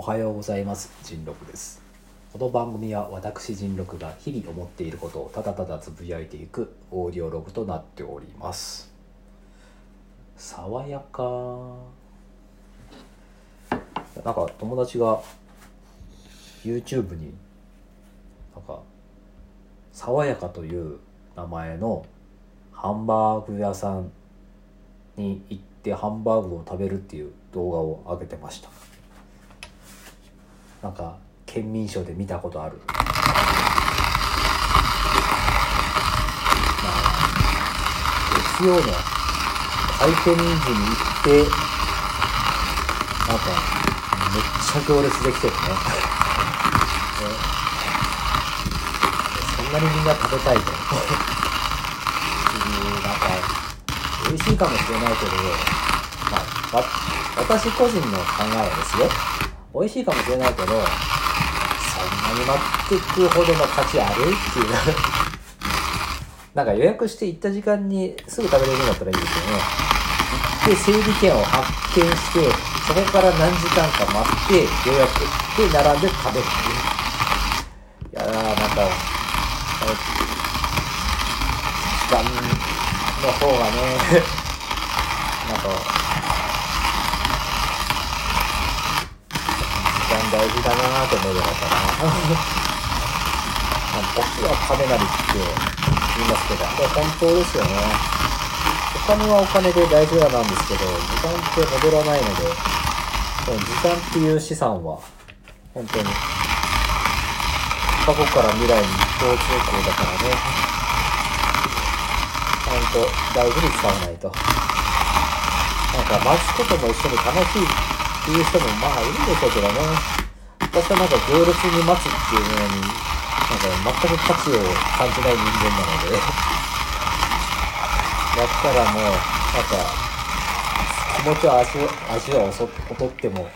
おはようございます。人六です。この番組は私人六が日々思っていることをただただつぶやいていくオーディオログとなっております。爽やか。なんか友達が YouTube になんか爽やかという名前のハンバーグ屋さんに行ってハンバーグを食べるっていう動画を上げてました。なんか県民賞で見たことある。まあ月曜の開店人数に行ってなんかめっちゃ行列できてるね。そんなにみんな食べたいと。なんか美味しいかもしれないけど、まあ、わ私個人の考えはですよ。美味しいかもしれないけどそんなに待ってくほどの価値ある？っていう。なんか予約して行った時間にすぐ食べれるんだったらいいですよね。行って整理券を発見してそこから何時間か待って予約で並んで食べるっていう。いやーなんか時間の方がね なんか時間大事だなと思うようになったな僕は金なりって言いますけどこれ本当ですよねお金はお金で大事だなんですけど時間って戻らないのでこの時間っていう資産は本当に過去から未来に一方通行だからねちゃんと大事に使わないと。なんか待つことも一緒に楽しい。っていう人もまあいるんでしょうけどね。私はなんか行列に待つっていうのになんか全く価値を感じない人間なので。だったらもうなんか気持ちは足足は劣っても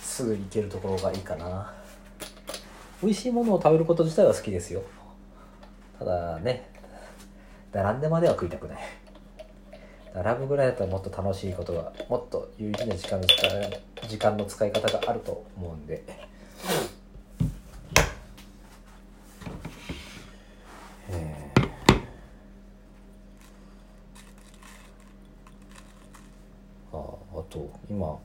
すぐ行けるところがいいかな。美味しいものを食べること自体は好きですよ。ただね並んでまでは食いたくない。並ぶぐらいだったらもっと楽しいことがもっと有意義な時間の使い時間の使い方があると思うんで。えー、ああと今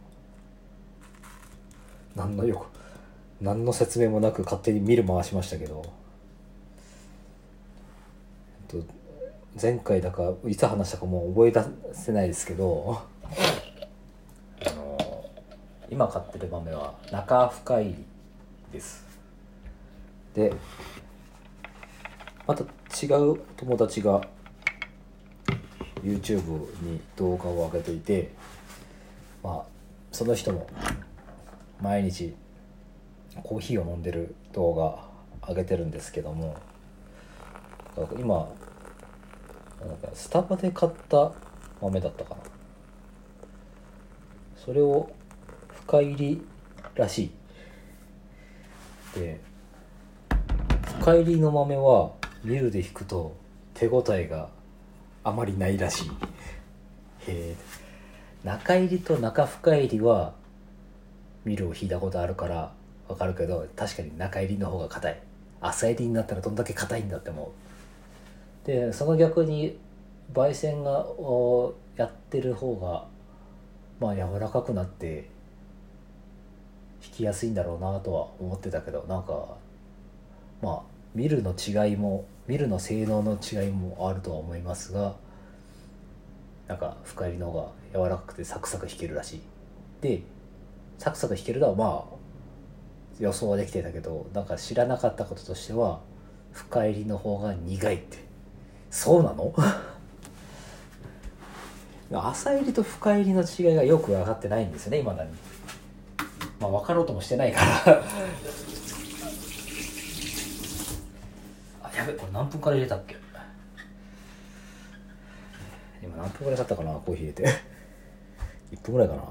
何のよく何の説明もなく勝手に見る回しましたけど、えっと、前回だかいつ話したかもう覚え出せないですけどあの今買ってる豆は中深入りです。でまた違う友達が YouTube に動画を上げていてまあその人も毎日コーヒーを飲んでる動画上げてるんですけども今なんかスタバで買った豆だったかな。それを深入りらしい。で深入りの豆はミルで引くと手応えがあまりないらしい。へえ中入りと中深入りはミルを引いたことあるからわかるけど確かに中入りの方が硬い。浅入りになったらどんだけ硬いんだって思う。でその逆に焙煎がやってる方がまあ柔らかくなって引きやすいんだろうなとは思ってたけどなんかまあミルの違いもミルの性能の違いもあるとは思いますがなんか深入りの方が柔らかくてサクサク引けるらしい。でサクサク弾けるのはまあ予想はできてたけどなんか知らなかったこととしては深入りの方が苦いって。そうなの？浅入りと深入りの違いがよく分かってないんですよねいまだにまあ分かろうともしてないから あやべこれ何分から入れたっけ？今何分ぐらい経ったかなコーヒー入れて 1分ぐらいかな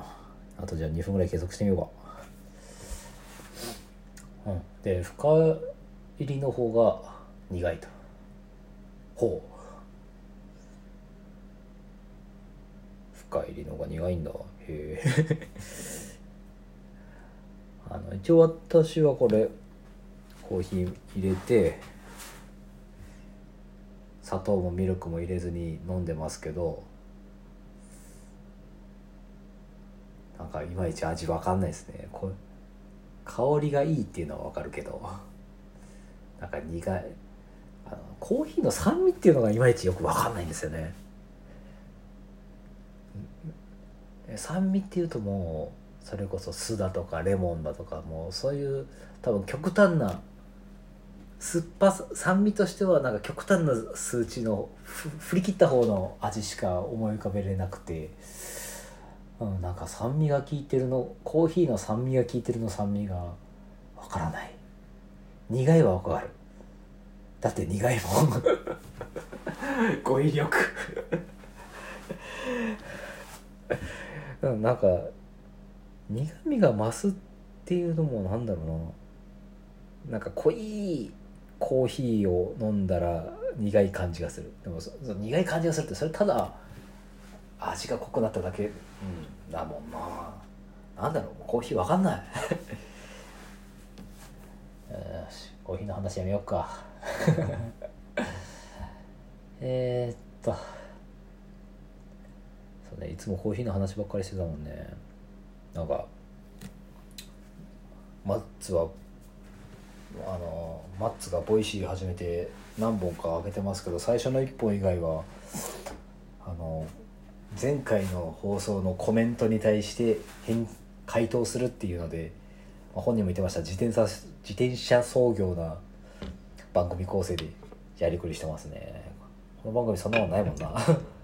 あとじゃあ2分ぐらい継続してみようか。うん。で、深入りの方が苦いと。ほう。深入りのが苦いんだ。へえ。あの一応私はこれコーヒー入れて砂糖もミルクも入れずに飲んでますけどなんかいまいち味わかんないですねこ香りがいいっていうのはわかるけどなんか苦いあのコーヒーの酸味っていうのがいまいちよくわかんないんですよね酸味っていうともうそれこそ酢だとかレモンだとかもうそういう多分極端な酸っぱさ酸味としてはなんか極端な数値の振り切った方の味しか思い浮かべれなくて、うん、なんか酸味が効いてるのコーヒーの酸味が効いてるの酸味がわからない。苦いはわかる。だって苦いもん。語彙力。なんか苦みが増すっていうのもなんだろうな。なんか濃いコーヒーを飲んだら苦い感じがする。でもそそ苦い感じがするってそれただ味が濃くなっただけ、うん、だもんな。なんだろうコーヒーわかんない。よしコーヒーの話やめようか。えっと。ねいつもコーヒーの話ばっかりしてたもんね。なんかマッツはあのマッツが Voicy始めて何本か上げてますけど最初の1本以外はあの前回の放送のコメントに対して返、回答するっていうので、まあ、本人も言ってました。自転車自転車操業な番組構成でやりくりしてますね。この番組そんなもんないもんな。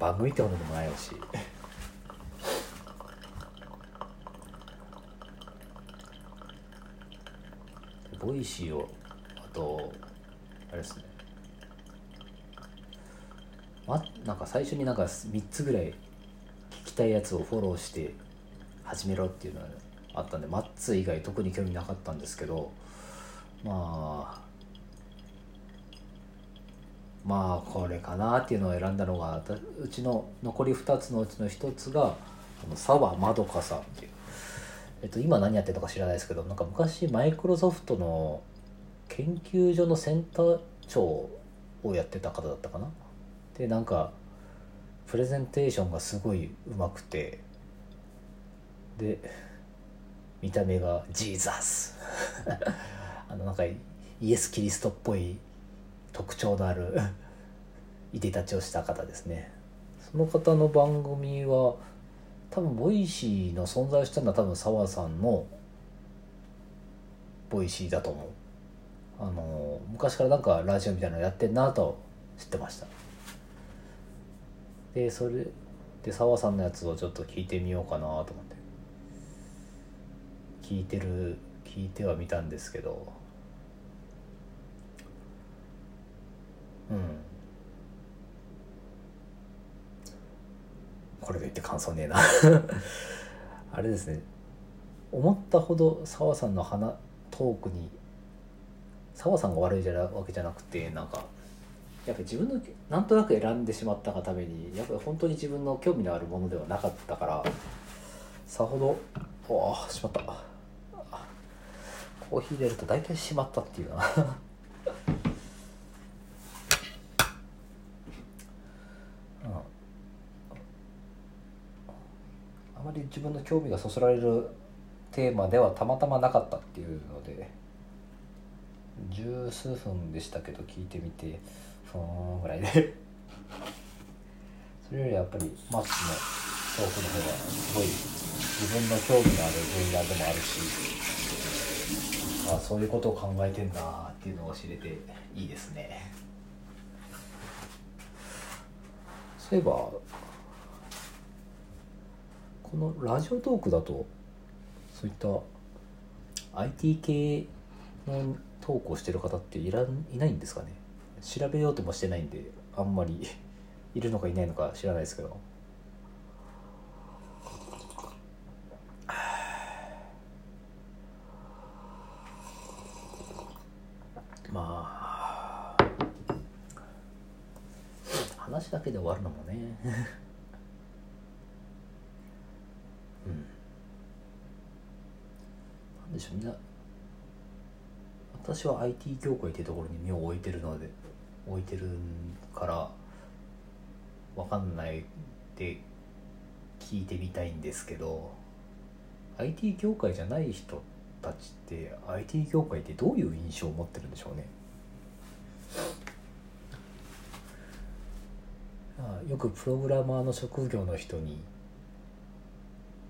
番組ってほどでもないし。ボイシーをあとあれですね。まなんか最初になんか3つぐらい聞きたいやつをフォローして始めろっていうのがあったんでマッツ以外特に興味なかったんですけどまあまあこれかなっていうのを選んだのがうちの残り2つのうちの1つが澤まどかさんっていう。えっと、今何やってるのか知らないですけどなんか昔マイクロソフトの研究所のセンター長をやってた方だったかな？でなんかプレゼンテーションがすごいうまくて。で見た目がジーザス。あのなんかイエス・キリストっぽい特徴のある いでたちをした方ですね。その方の番組は多分 Voicyの存在を知ったのは多分澤さんの Voicyだと思う。あの昔からなんかラジオみたいなのやってんなと知ってました。でそれで澤さんのやつをちょっと聞いてみようかなと思って。聞いてる聞いてはみたんですけどうん。これで言って感想ねえな。あれですね。思ったほど澤さんの花トークに澤さんが悪いじゃわけじゃなくてなんかやっぱり自分のなんとなく選んでしまったがためにやっぱり本当に自分の興味のあるものではなかったからさほどおあしまった。コーヒー入れると大体しまったっていうな あまり自分の興味がそそられるテーマではたまたまなかったっていうので十数分でしたけど聞いてみてふーんぐらいで。それよりやっぱりマッチのトークの方がすごい自分の興味のある分野でもあるしあそういうことを考えてんだっていうのを知れていいですね。そういえばこのラジオトークだとそういった IT 系の投稿してる方っていらいないんですかね？調べようともしてないんであんまり いるのかいないのか知らないですけど。まあ話だけで終わるのもね。でしょうね。私は IT 業界っていうところに身を置いてるので置いてるから分かんないで聞いてみたいんですけど IT 業界じゃない人たちって IT 業界ってどういう印象を持ってるんでしょうね。よくプログラマーの職業の人に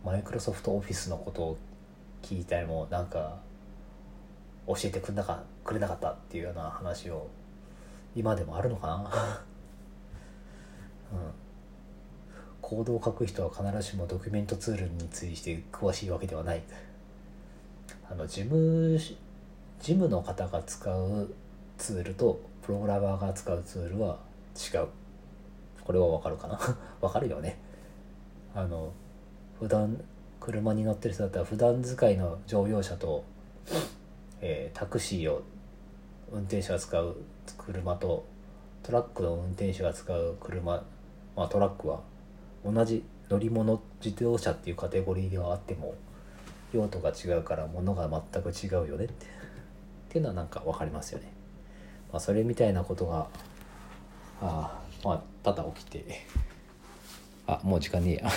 マイクロソフトオフィスのことを聞いたりもなんか教えてくれなかくれなかったっていうような話を今でもあるのかな。うん。コードを書く人は必ずしもドキュメントツールについて詳しいわけではない。あの事務事務の方が使うツールとプログラマーが使うツールは違う。これはわかるかな？わかるよね。あの普段車に乗ってる人だったら普段使いの乗用車と、えー、タクシーを運転手が使う車とトラックの運転手が使う車、まあ、トラックは同じ乗り物自動車っていうカテゴリーではあっても用途が違うから物が全く違うよねってっていうのはなんか分かりますよね。まあ、それみたいなことがあまあ多々起きてあもう時間ねえや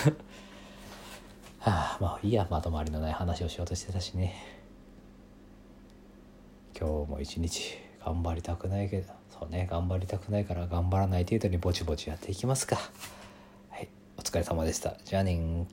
はあまあいいやまとまりのない話をしようとしてたしね。今日も一日頑張りたくないけどそうね頑張りたくないから頑張らない程度にぼちぼちやっていきますか。はいお疲れ様でした。じゃあね